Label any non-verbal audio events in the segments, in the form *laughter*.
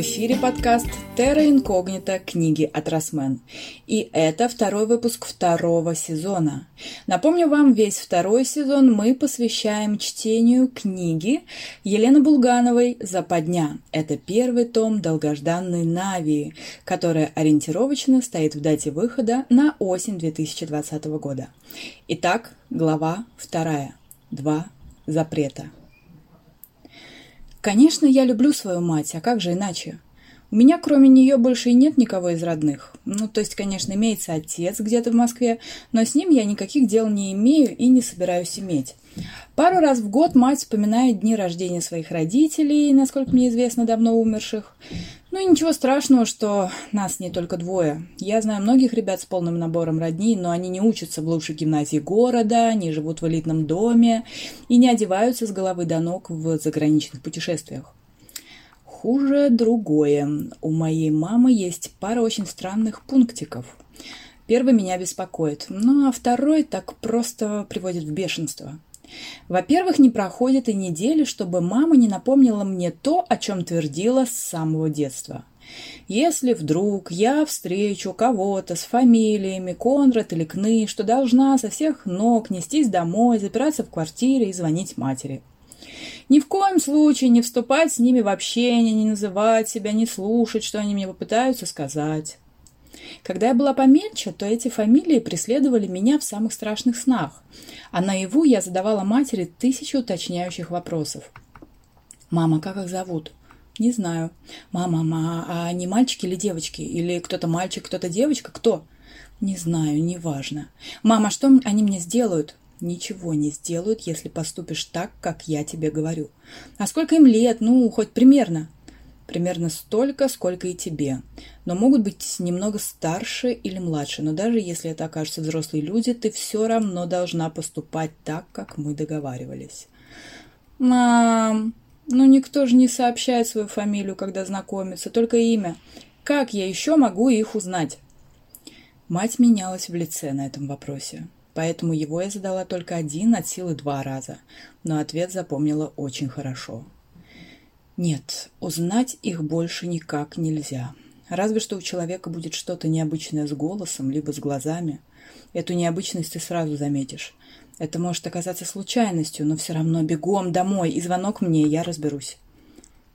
В эфире подкаст «Терра инкогнита. Книги от Росмен». И это второй выпуск второго сезона. Напомню вам, весь второй сезон мы посвящаем чтению книги Елены Булгановой «Западня». Это первый том долгожданной «Навии», которая ориентировочно стоит в дате выхода на осень 2020 года. Итак, глава вторая. Два запрета. Конечно, я люблю свою мать, а как же иначе? У меня кроме нее больше и нет никого из родных. Ну, то есть, конечно, имеется отец где-то в Москве, но с ним я никаких дел не имею и не собираюсь иметь. Пару раз в год мать вспоминает дни рождения своих родителей, насколько мне известно, давно умерших. Ну и ничего страшного, что нас не только двое. Я знаю многих ребят с полным набором родней, но они не учатся в лучшей гимназии города, не живут в элитном доме и не одеваются с головы до ног в заграничных путешествиях. Хуже другое. У моей мамы есть пара очень странных пунктиков. Первый меня беспокоит, ну а второй так просто приводит в бешенство – во-первых, не проходит и недели, чтобы мама не напомнила мне то, о чем твердила с самого детства. Если вдруг я встречу кого-то с фамилиями Конрад или Кны, что должна со всех ног нестись домой, запираться в квартире и звонить матери. Ни в коем случае не вступать с ними в общение, не называть себя, не слушать, что они мне попытаются сказать. Когда я была помельче, то эти фамилии преследовали меня в самых страшных снах, а наяву я задавала матери тысячи уточняющих вопросов. «Мама, как их зовут?» «Не знаю». «Мама, мама, а они мальчики или девочки? Или кто-то мальчик, кто-то девочка? Кто?» «Не знаю, неважно». «Мама, что они мне сделают?» «Ничего не сделают, если поступишь так, как я тебе говорю». «А сколько им лет? Ну, хоть примерно?» Примерно столько, сколько и тебе. Но могут быть немного старше или младше. Но даже если это окажутся взрослые люди, ты все равно должна поступать так, как мы договаривались. Мам, ну никто же не сообщает свою фамилию, когда знакомится, только имя. Как я еще могу их узнать? Мать менялась в лице на этом вопросе. Поэтому его я задала только один от силы два раза, но ответ запомнила очень хорошо. Нет, узнать их больше никак нельзя. Разве что у человека будет что-то необычное с голосом, либо с глазами. Эту необычность ты сразу заметишь. Это может оказаться случайностью, но все равно бегом домой и звонок мне, я разберусь.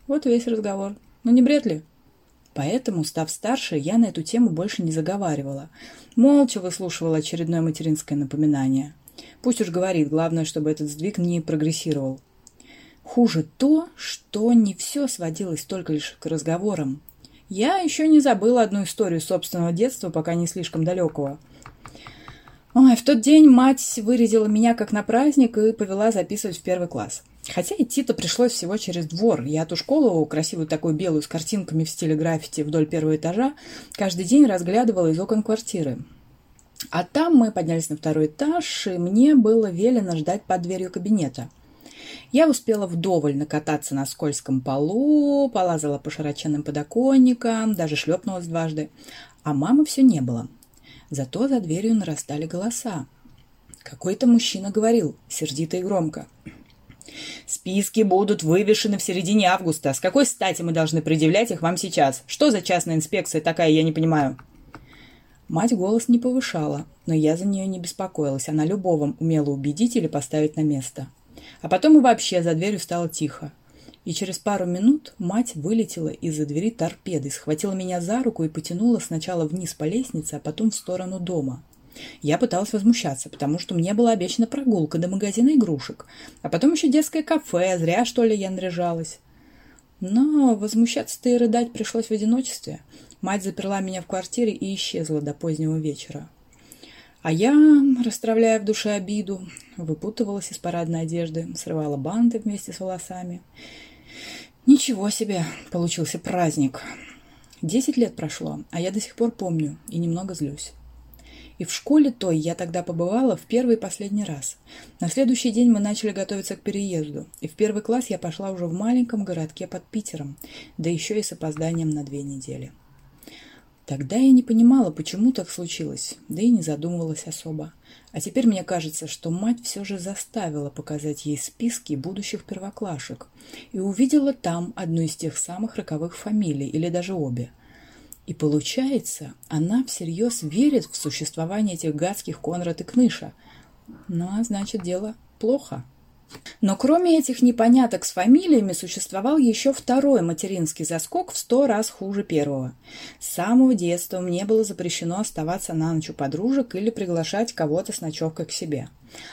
Вот весь разговор. Ну не бред ли? Поэтому, став старше, я на эту тему больше не заговаривала. Молча выслушивала очередное материнское напоминание. Пусть уж говорит, главное, чтобы этот сдвиг не прогрессировал. Хуже то, что не все сводилось только лишь к разговорам. Я еще не забыла одну историю собственного детства, пока не слишком далекого. Ой, в тот день мать вырядила меня как на праздник и повела записывать в первый класс. Хотя идти-то пришлось всего через двор. Я ту школу, красивую такую белую, с картинками в стиле граффити вдоль первого этажа, каждый день разглядывала из окон квартиры. А там мы поднялись на второй этаж, и мне было велено ждать под дверью кабинета – я успела вдоволь накататься на скользком полу, полазала по широченным подоконникам, даже шлепнулась дважды. А мамы все не было. Зато за дверью нарастали голоса. Какой-то мужчина говорил, сердито и громко. «Списки будут вывешены в середине августа. С какой стати мы должны предъявлять их вам сейчас? Что за частная инспекция такая, я не понимаю?» Мать голос не повышала, но я за нее не беспокоилась. Она любого умела убедить или поставить на место. А потом и вообще за дверью стало тихо. И через пару минут мать вылетела из-за двери торпедой, схватила меня за руку и потянула сначала вниз по лестнице, а потом в сторону дома. Я пыталась возмущаться, потому что мне была обещана прогулка до магазина игрушек, а потом еще детское кафе, зря что ли я наряжалась. Но возмущаться-то и рыдать пришлось в одиночестве. Мать заперла меня в квартире и исчезла до позднего вечера. А я, расстравляя в душе обиду, выпутывалась из парадной одежды, срывала банты вместе с волосами. Ничего себе, получился праздник. Десять лет прошло, а я до сих пор помню и немного злюсь. И в школе той я тогда побывала в первый и последний раз. На следующий день мы начали готовиться к переезду, и в первый класс я пошла уже в маленьком городке под Питером, да еще и с опозданием на две недели. Тогда я не понимала, почему так случилось, да и не задумывалась особо. А теперь мне кажется, что мать все же заставила показать ей списки будущих первоклашек и увидела там одну из тех самых роковых фамилий, или даже обе. И получается, она всерьез верит в существование этих гадских Конрад и Кныша. Ну, а значит, дело плохо. Но кроме этих непоняток с фамилиями существовал еще второй материнский заскок в сто раз хуже первого. С самого детства мне было запрещено оставаться на ночь у подружек или приглашать кого-то с ночевкой к себе.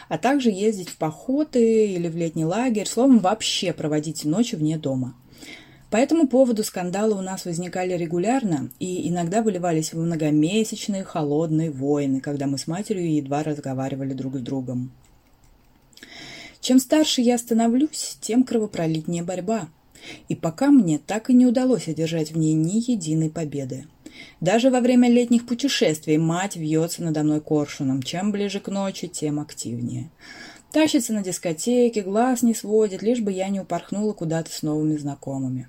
А также ездить в походы или в летний лагерь, словом, вообще проводить ночи вне дома. По этому поводу скандалы у нас возникали регулярно и иногда выливались в многомесячные холодные войны, когда мы с матерью едва разговаривали друг с другом. Чем старше я становлюсь, тем кровопролитнее борьба. И пока мне так и не удалось одержать в ней ни единой победы. Даже во время летних путешествий мать вьется надо мной коршуном. Чем ближе к ночи, тем активнее. Тащится на дискотеке, глаз не сводит, лишь бы я не упорхнула куда-то с новыми знакомыми.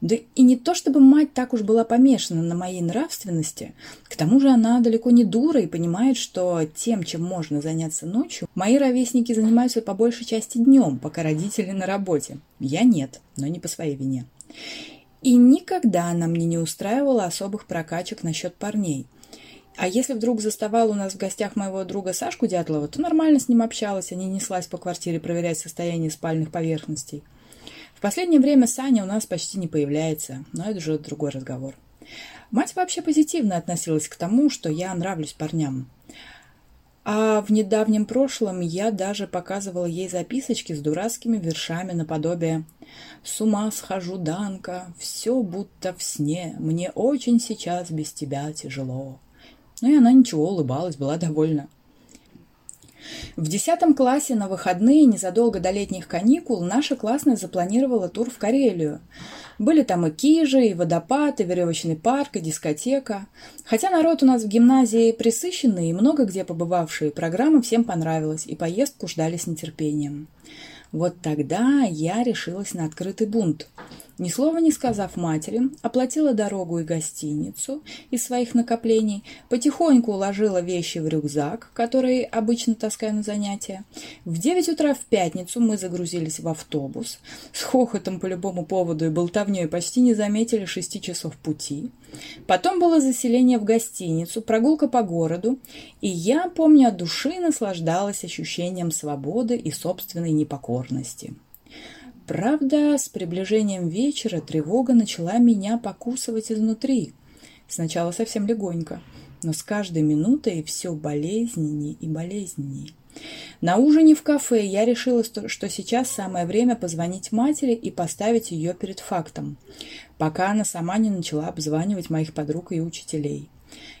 Да и не то, чтобы мать так уж была помешана на моей нравственности. К тому же она далеко не дура и понимает, что тем, чем можно заняться ночью, мои ровесники занимаются по большей части днем, пока родители на работе. Я нет, но не по своей вине. И никогда она мне не устраивала особых прокачек насчет парней. А если вдруг заставала у нас в гостях моего друга Сашку Дятлова, то нормально с ним общалась, а не неслась по квартире проверять состояние спальных поверхностей последнее время Саня у нас почти не появляется, но это уже другой разговор. Мать вообще позитивно относилась к тому, что я нравлюсь парням. А в недавнем прошлом я даже показывала ей записочки с дурацкими вершами наподобие «С ума схожу, Данка, все будто в сне, мне очень сейчас без тебя тяжело». Ну и она ничего, улыбалась, была довольна. В десятом классе на выходные, незадолго до летних каникул, наша классная запланировала тур в Карелию. Были там и кижи, и водопад, и веревочный парк, и дискотека. Хотя народ у нас в гимназии присыщенный и много где побывавшие, программа всем понравилась, и поездку ждали с нетерпением. Вот тогда я решилась на открытый бунт. Ни слова не сказав матери, оплатила дорогу и гостиницу из своих накоплений, потихоньку уложила вещи в рюкзак, который обычно таскаю на занятия. В 9 утра в пятницу мы загрузились в автобус. С хохотом по любому поводу и болтовней почти не заметили 6 часов пути. Потом было заселение в гостиницу, прогулка по городу, и я, помню, от души наслаждалась ощущением свободы и собственной непокорности. Правда, с приближением вечера тревога начала меня покусывать изнутри. Сначала совсем легонько, но с каждой минутой все болезненнее и болезненнее. На ужине в кафе я решила, что сейчас самое время позвонить матери и поставить ее перед фактом, пока она сама не начала обзванивать моих подруг и учителей.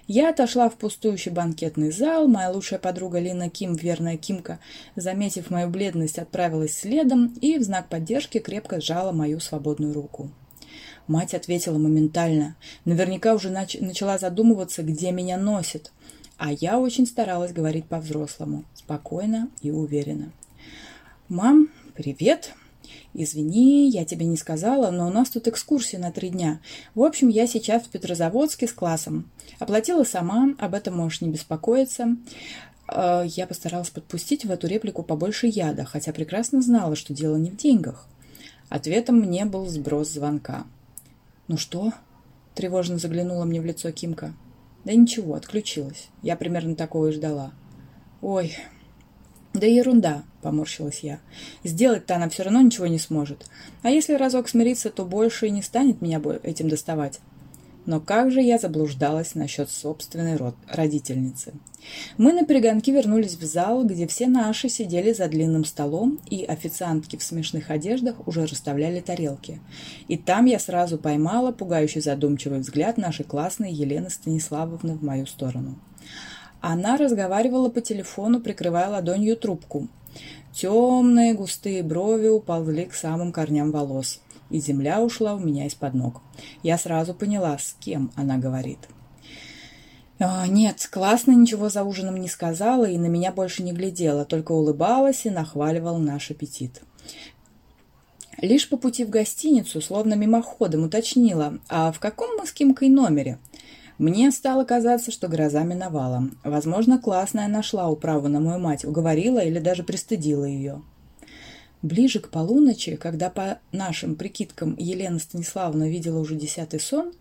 Я отошла в пустующий банкетный зал, моя лучшая подруга Лина Ким, верная Кимка, заметив мою бледность, отправилась следом и в знак поддержки крепко сжала мою свободную руку. Мать ответила моментально. Наверняка уже нач- начала задумываться, где меня носит. А я очень старалась говорить по-взрослому, спокойно и уверенно. «Мам, привет!» «Извини, я тебе не сказала, но у нас тут экскурсия на три дня. В общем, я сейчас в Петрозаводске с классом. Оплатила сама, об этом можешь не беспокоиться». Э, я постаралась подпустить в эту реплику побольше яда, хотя прекрасно знала, что дело не в деньгах. Ответом мне был сброс звонка. «Ну что?» – тревожно заглянула мне в лицо Кимка. «Да ничего, отключилась. Я примерно такого и ждала». «Ой, «Да ерунда», — поморщилась я. «Сделать-то она все равно ничего не сможет. А если разок смириться, то больше и не станет меня этим доставать». Но как же я заблуждалась насчет собственной род родительницы. Мы на перегонки вернулись в зал, где все наши сидели за длинным столом, и официантки в смешных одеждах уже расставляли тарелки. И там я сразу поймала пугающий задумчивый взгляд нашей классной Елены Станиславовны в мою сторону. Она разговаривала по телефону, прикрывая ладонью трубку. Темные густые брови уползли к самым корням волос, и земля ушла у меня из-под ног. Я сразу поняла, с кем она говорит. А, нет, классно ничего за ужином не сказала и на меня больше не глядела, только улыбалась и нахваливала наш аппетит. Лишь по пути в гостиницу, словно мимоходом, уточнила, а в каком мы с Кимкой номере – Мне стало казаться, что гроза миновала. Возможно, классная нашла управу на мою мать, уговорила или даже пристыдила ее. Ближе к полуночи, когда по нашим прикидкам Елена Станиславовна видела уже десятый сон,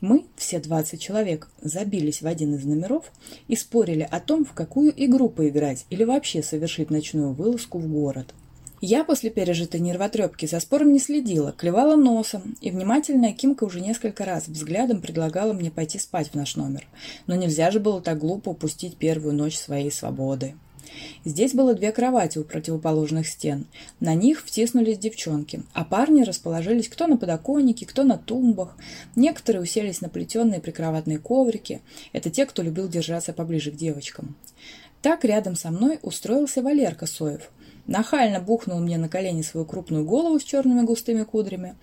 мы, все 20 человек, забились в один из номеров и спорили о том, в какую игру поиграть или вообще совершить ночную вылазку в город. Я после пережитой нервотрепки за спором не следила, клевала носом, и внимательная Кимка уже несколько раз взглядом предлагала мне пойти спать в наш номер. Но нельзя же было так глупо упустить первую ночь своей свободы. Здесь было две кровати у противоположных стен. На них втиснулись девчонки, а парни расположились кто на подоконнике, кто на тумбах. Некоторые уселись на плетеные прикроватные коврики. Это те, кто любил держаться поближе к девочкам. Так рядом со мной устроился Валерка Соев. Нахально бухнул мне на колени свою крупную голову с черными густыми кудрями.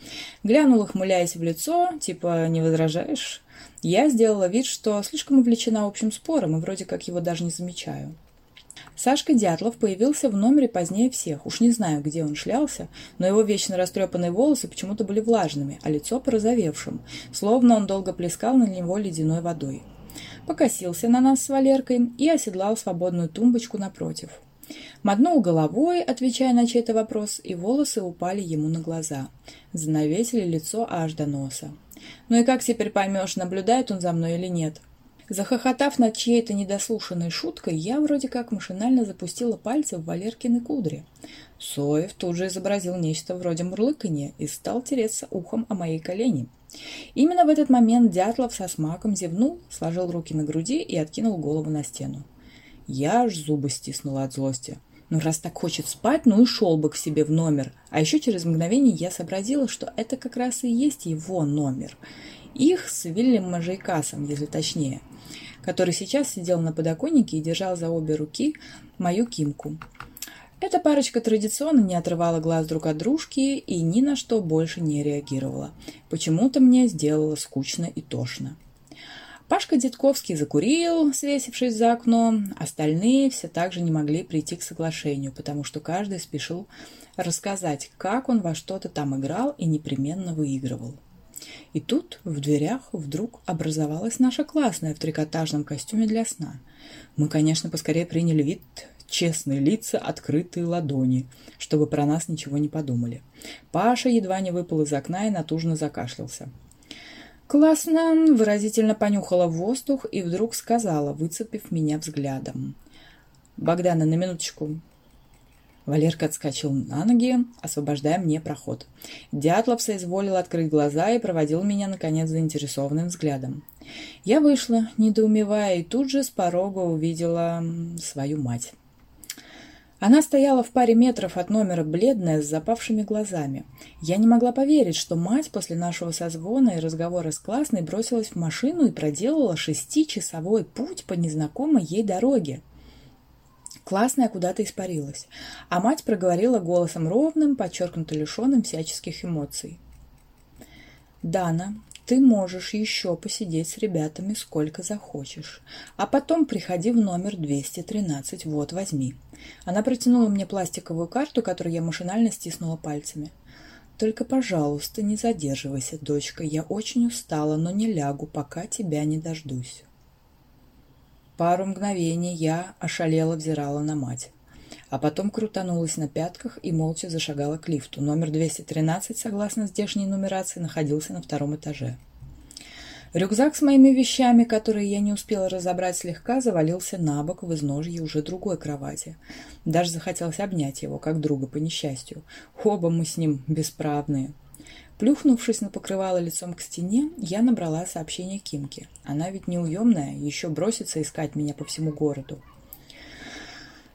Глянул, ухмыляясь в лицо, типа «не возражаешь?». Я сделала вид, что слишком увлечена общим спором и вроде как его даже не замечаю. Сашка Дятлов появился в номере позднее всех. Уж не знаю, где он шлялся, но его вечно растрепанные волосы почему-то были влажными, а лицо порозовевшим, словно он долго плескал на него ледяной водой. Покосился на нас с Валеркой и оседлал свободную тумбочку напротив. Мотнул головой, отвечая на чей-то вопрос, и волосы упали ему на глаза. Занавесили лицо аж до носа. «Ну и как теперь поймешь, наблюдает он за мной или нет?» Захохотав над чьей-то недослушанной шуткой, я вроде как машинально запустила пальцы в Валеркины кудри. Соев тут же изобразил нечто вроде мурлыканья и стал тереться ухом о моей колени. Именно в этот момент Дятлов со смаком зевнул, сложил руки на груди и откинул голову на стену. Я аж зубы стиснула от злости. Ну, раз так хочет спать, ну и шел бы к себе в номер. А еще через мгновение я сообразила, что это как раз и есть его номер. Их с Вильям Мажейкасом, если точнее который сейчас сидел на подоконнике и держал за обе руки мою кимку. Эта парочка традиционно не отрывала глаз друг от дружки и ни на что больше не реагировала. Почему-то мне сделало скучно и тошно. Пашка Дедковский закурил, свесившись за окно. Остальные все так же не могли прийти к соглашению, потому что каждый спешил рассказать, как он во что-то там играл и непременно выигрывал. И тут в дверях вдруг образовалась наша классная в трикотажном костюме для сна. Мы, конечно, поскорее приняли вид честные лица, открытые ладони, чтобы про нас ничего не подумали. Паша едва не выпал из окна и натужно закашлялся. «Классно!» – выразительно понюхала воздух и вдруг сказала, выцепив меня взглядом. «Богдана, на минуточку. Валерка отскочил на ноги, освобождая мне проход. Дятлов соизволил открыть глаза и проводил меня, наконец, заинтересованным взглядом. Я вышла, недоумевая, и тут же с порога увидела свою мать. Она стояла в паре метров от номера, бледная, с запавшими глазами. Я не могла поверить, что мать после нашего созвона и разговора с классной бросилась в машину и проделала шестичасовой путь по незнакомой ей дороге. Классная куда-то испарилась, а мать проговорила голосом ровным, подчеркнуто лишенным всяческих эмоций. «Дана, ты можешь еще посидеть с ребятами сколько захочешь, а потом приходи в номер 213, вот, возьми». Она протянула мне пластиковую карту, которую я машинально стиснула пальцами. «Только, пожалуйста, не задерживайся, дочка, я очень устала, но не лягу, пока тебя не дождусь». Пару мгновений я ошалела взирала на мать. А потом крутанулась на пятках и молча зашагала к лифту. Номер 213, согласно здешней нумерации, находился на втором этаже. Рюкзак с моими вещами, которые я не успела разобрать слегка, завалился на бок в изножье уже другой кровати. Даже захотелось обнять его, как друга по несчастью. Оба мы с ним бесправные. Плюхнувшись на покрывало лицом к стене, я набрала сообщение Кимке. Она ведь неуемная, еще бросится искать меня по всему городу.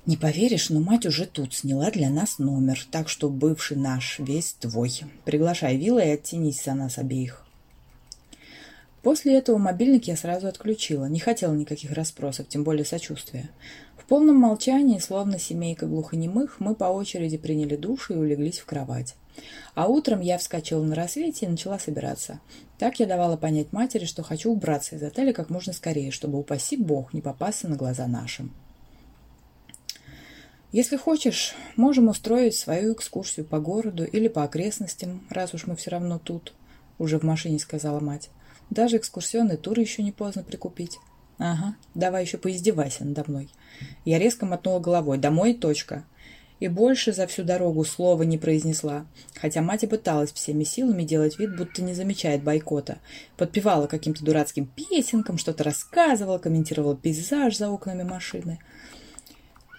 Не поверишь, но мать уже тут сняла для нас номер, так что бывший наш весь твой. Приглашай Вилла и оттянись за нас обеих. После этого мобильник я сразу отключила, не хотела никаких расспросов, тем более сочувствия. В полном молчании, словно семейка глухонемых, мы по очереди приняли душ и улеглись в кровать. А утром я вскочила на рассвете и начала собираться. Так я давала понять матери, что хочу убраться из отеля как можно скорее, чтобы, упаси бог, не попасться на глаза нашим. Если хочешь, можем устроить свою экскурсию по городу или по окрестностям, раз уж мы все равно тут, уже в машине сказала мать. Даже экскурсионный тур еще не поздно прикупить. Ага, давай еще поиздевайся надо мной. Я резко мотнула головой. Домой, точка. И больше за всю дорогу слова не произнесла, хотя мать и пыталась всеми силами делать вид, будто не замечает бойкота. Подпевала каким-то дурацким песенкам, что-то рассказывала, комментировала пейзаж за окнами машины.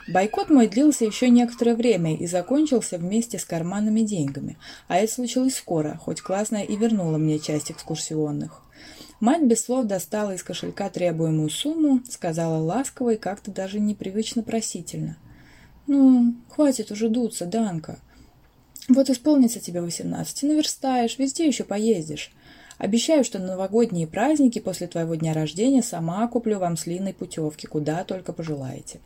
Бойкот мой длился еще некоторое время и закончился вместе с карманными деньгами, а это случилось скоро, хоть классная и вернула мне часть экскурсионных. Мать без слов достала из кошелька требуемую сумму, сказала ласково и как-то даже непривычно просительно. «Ну, хватит уже дуться, Данка. Вот исполнится тебе восемнадцать, наверстаешь, везде еще поездишь. Обещаю, что на новогодние праздники после твоего дня рождения сама куплю вам с Линой путевки, куда только пожелаете».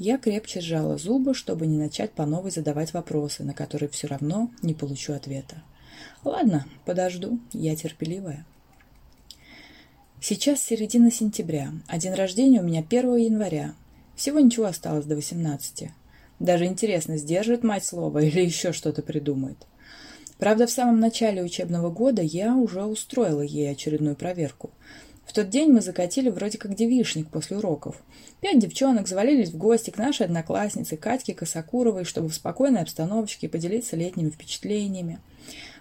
Я крепче сжала зубы, чтобы не начать по новой задавать вопросы, на которые все равно не получу ответа. Ладно, подожду, я терпеливая. Сейчас середина сентября, а день рождения у меня 1 января. Всего ничего осталось до 18. Даже интересно, сдержит мать слово или еще что-то придумает. Правда, в самом начале учебного года я уже устроила ей очередную проверку – в тот день мы закатили вроде как девишник после уроков. Пять девчонок завалились в гости к нашей однокласснице Катьке Косакуровой, чтобы в спокойной обстановочке поделиться летними впечатлениями.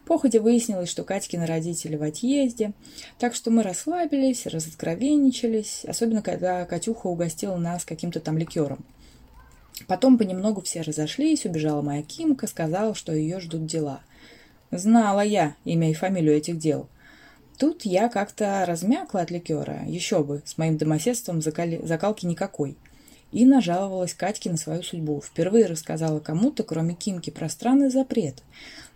Походе выяснилось, что Катькины родители в отъезде, так что мы расслабились, разоткровенничались, особенно когда Катюха угостила нас каким-то там ликером. Потом понемногу все разошлись, убежала моя Кимка, сказала, что ее ждут дела. Знала я имя и фамилию этих дел. Тут я как-то размякла от ликера, еще бы, с моим домоседством закали... закалки никакой. И нажаловалась Катьке на свою судьбу. Впервые рассказала кому-то, кроме Кимки, про странный запрет.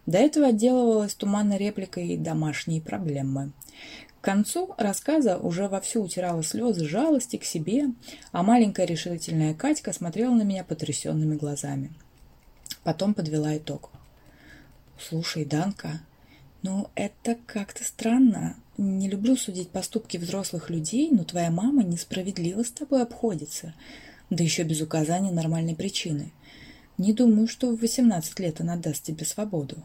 До этого отделывалась туманной репликой «домашние проблемы». К концу рассказа уже вовсю утирала слезы жалости к себе, а маленькая решительная Катька смотрела на меня потрясенными глазами. Потом подвела итог. «Слушай, Данка, «Ну, это как-то странно. Не люблю судить поступки взрослых людей, но твоя мама несправедливо с тобой обходится. Да еще без указания нормальной причины. Не думаю, что в 18 лет она даст тебе свободу».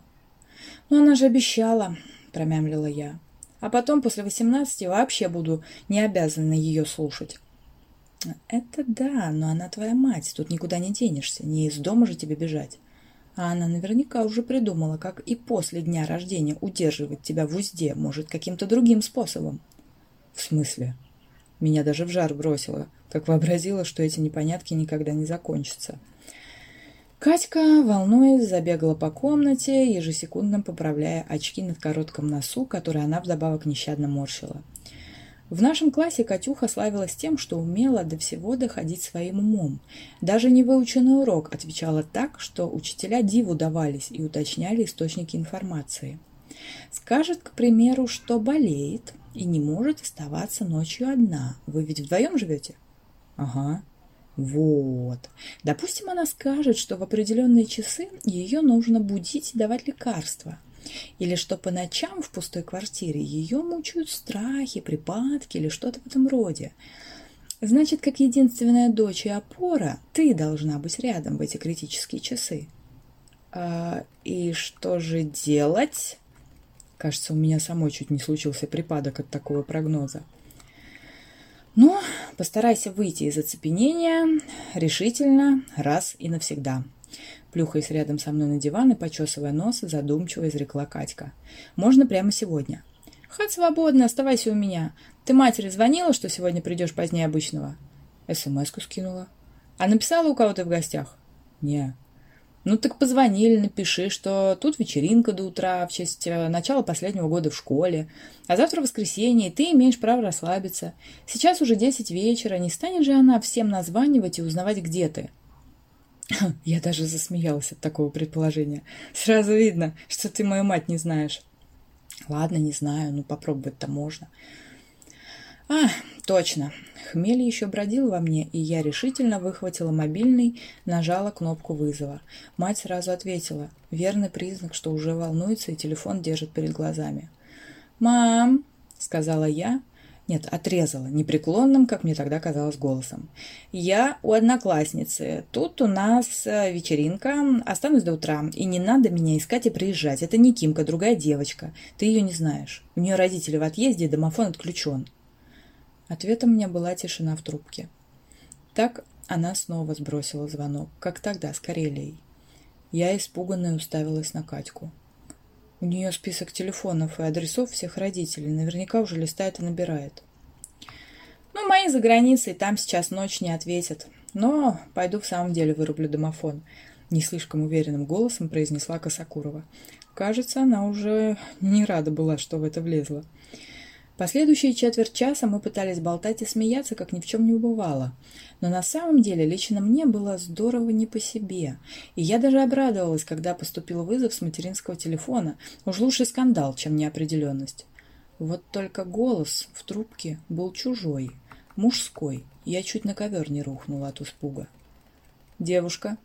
«Ну, она же обещала», — промямлила я. «А потом, после 18, вообще буду не обязана ее слушать». «Это да, но она твоя мать, тут никуда не денешься, не из дома же тебе бежать». А она наверняка уже придумала, как и после дня рождения удерживать тебя в узде, может, каким-то другим способом. В смысле? Меня даже в жар бросило, как вообразила, что эти непонятки никогда не закончатся. Катька, волнуясь, забегала по комнате, ежесекундно поправляя очки над коротком носу, которые она вдобавок нещадно морщила. В нашем классе Катюха славилась тем, что умела до всего доходить своим умом. Даже невыученный урок отвечала так, что учителя диву давались и уточняли источники информации. Скажет, к примеру, что болеет и не может оставаться ночью одна. Вы ведь вдвоем живете? Ага. Вот. Допустим, она скажет, что в определенные часы ее нужно будить и давать лекарства – или что по ночам в пустой квартире ее мучают страхи, припадки или что-то в этом роде. Значит, как единственная дочь и опора, ты должна быть рядом в эти критические часы. А, и что же делать? Кажется, у меня самой чуть не случился припадок от такого прогноза. Ну, постарайся выйти из оцепенения решительно, раз и навсегда. Плюхаясь рядом со мной на диван и почесывая нос, задумчиво изрекла Катька. «Можно прямо сегодня». «Хоть свободно, оставайся у меня. Ты матери звонила, что сегодня придешь позднее обычного?» СМС-ку скинула. «А написала у кого-то в гостях?» «Не». «Ну так позвони или напиши, что тут вечеринка до утра в честь э, начала последнего года в школе, а завтра воскресенье, и ты имеешь право расслабиться. Сейчас уже десять вечера, не станет же она всем названивать и узнавать, где ты?» *coughs* Я даже засмеялась от такого предположения. Сразу видно, что ты мою мать не знаешь. Ладно, не знаю, ну попробовать-то можно. А, точно. Хмель еще бродил во мне, и я решительно выхватила мобильный, нажала кнопку вызова. Мать сразу ответила. Верный признак, что уже волнуется и телефон держит перед глазами. «Мам!» — сказала я, Нет, отрезала, непреклонным, как мне тогда казалось, голосом. «Я у одноклассницы. Тут у нас э, вечеринка. Останусь до утра. И не надо меня искать и приезжать. Это не Кимка, другая девочка. Ты ее не знаешь. У нее родители в отъезде, домофон отключен». Ответом мне была тишина в трубке. Так она снова сбросила звонок, как тогда с Карелией. Я испуганно уставилась на Катьку. У нее список телефонов и адресов всех родителей. Наверняка уже листает и набирает. Ну, мои за границей, там сейчас ночь не ответят. Но пойду в самом деле вырублю домофон. Не слишком уверенным голосом произнесла Косакурова. Кажется, она уже не рада была, что в это влезла. Последующие четверть часа мы пытались болтать и смеяться, как ни в чем не бывало. Но на самом деле лично мне было здорово не по себе. И я даже обрадовалась, когда поступил вызов с материнского телефона. Уж лучше скандал, чем неопределенность. Вот только голос в трубке был чужой, мужской. Я чуть на ковер не рухнула от испуга. «Девушка,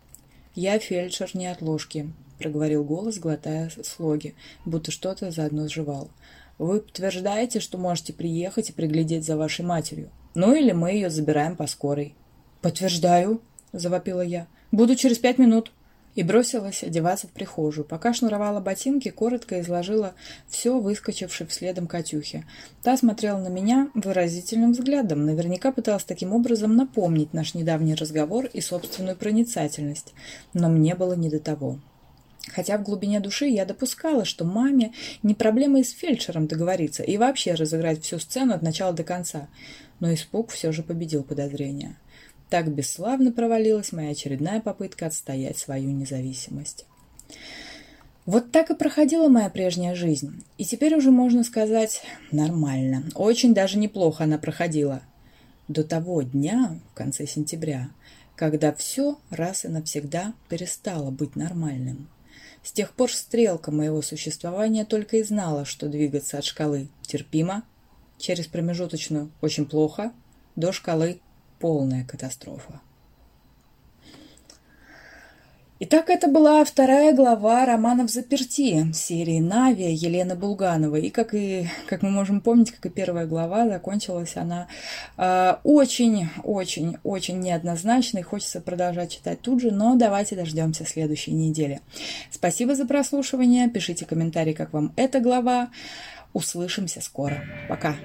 я фельдшер не от ложки», — проговорил голос, глотая слоги, будто что-то заодно сживал. Вы подтверждаете, что можете приехать и приглядеть за вашей матерью. Ну или мы ее забираем по скорой. Подтверждаю, завопила я. Буду через пять минут. И бросилась одеваться в прихожую. Пока шнуровала ботинки, коротко изложила все, выскочившей вследом Катюхе. Та смотрела на меня выразительным взглядом, наверняка пыталась таким образом напомнить наш недавний разговор и собственную проницательность. Но мне было не до того. Хотя в глубине души я допускала, что маме не проблема и с фельдшером договориться и вообще разыграть всю сцену от начала до конца. Но испуг все же победил подозрения. Так бесславно провалилась моя очередная попытка отстоять свою независимость. Вот так и проходила моя прежняя жизнь. И теперь уже можно сказать нормально. Очень даже неплохо она проходила. До того дня, в конце сентября, когда все раз и навсегда перестало быть нормальным. С тех пор стрелка моего существования только и знала, что двигаться от шкалы терпимо, через промежуточную очень плохо, до шкалы полная катастрофа. Итак, это была вторая глава романов «Заперти» серии «Навия» Елены Булгановой. И как, и, как мы можем помнить, как и первая глава, закончилась она очень-очень-очень э, неоднозначно, и хочется продолжать читать тут же, но давайте дождемся следующей недели. Спасибо за прослушивание, пишите комментарии, как вам эта глава. Услышимся скоро. Пока!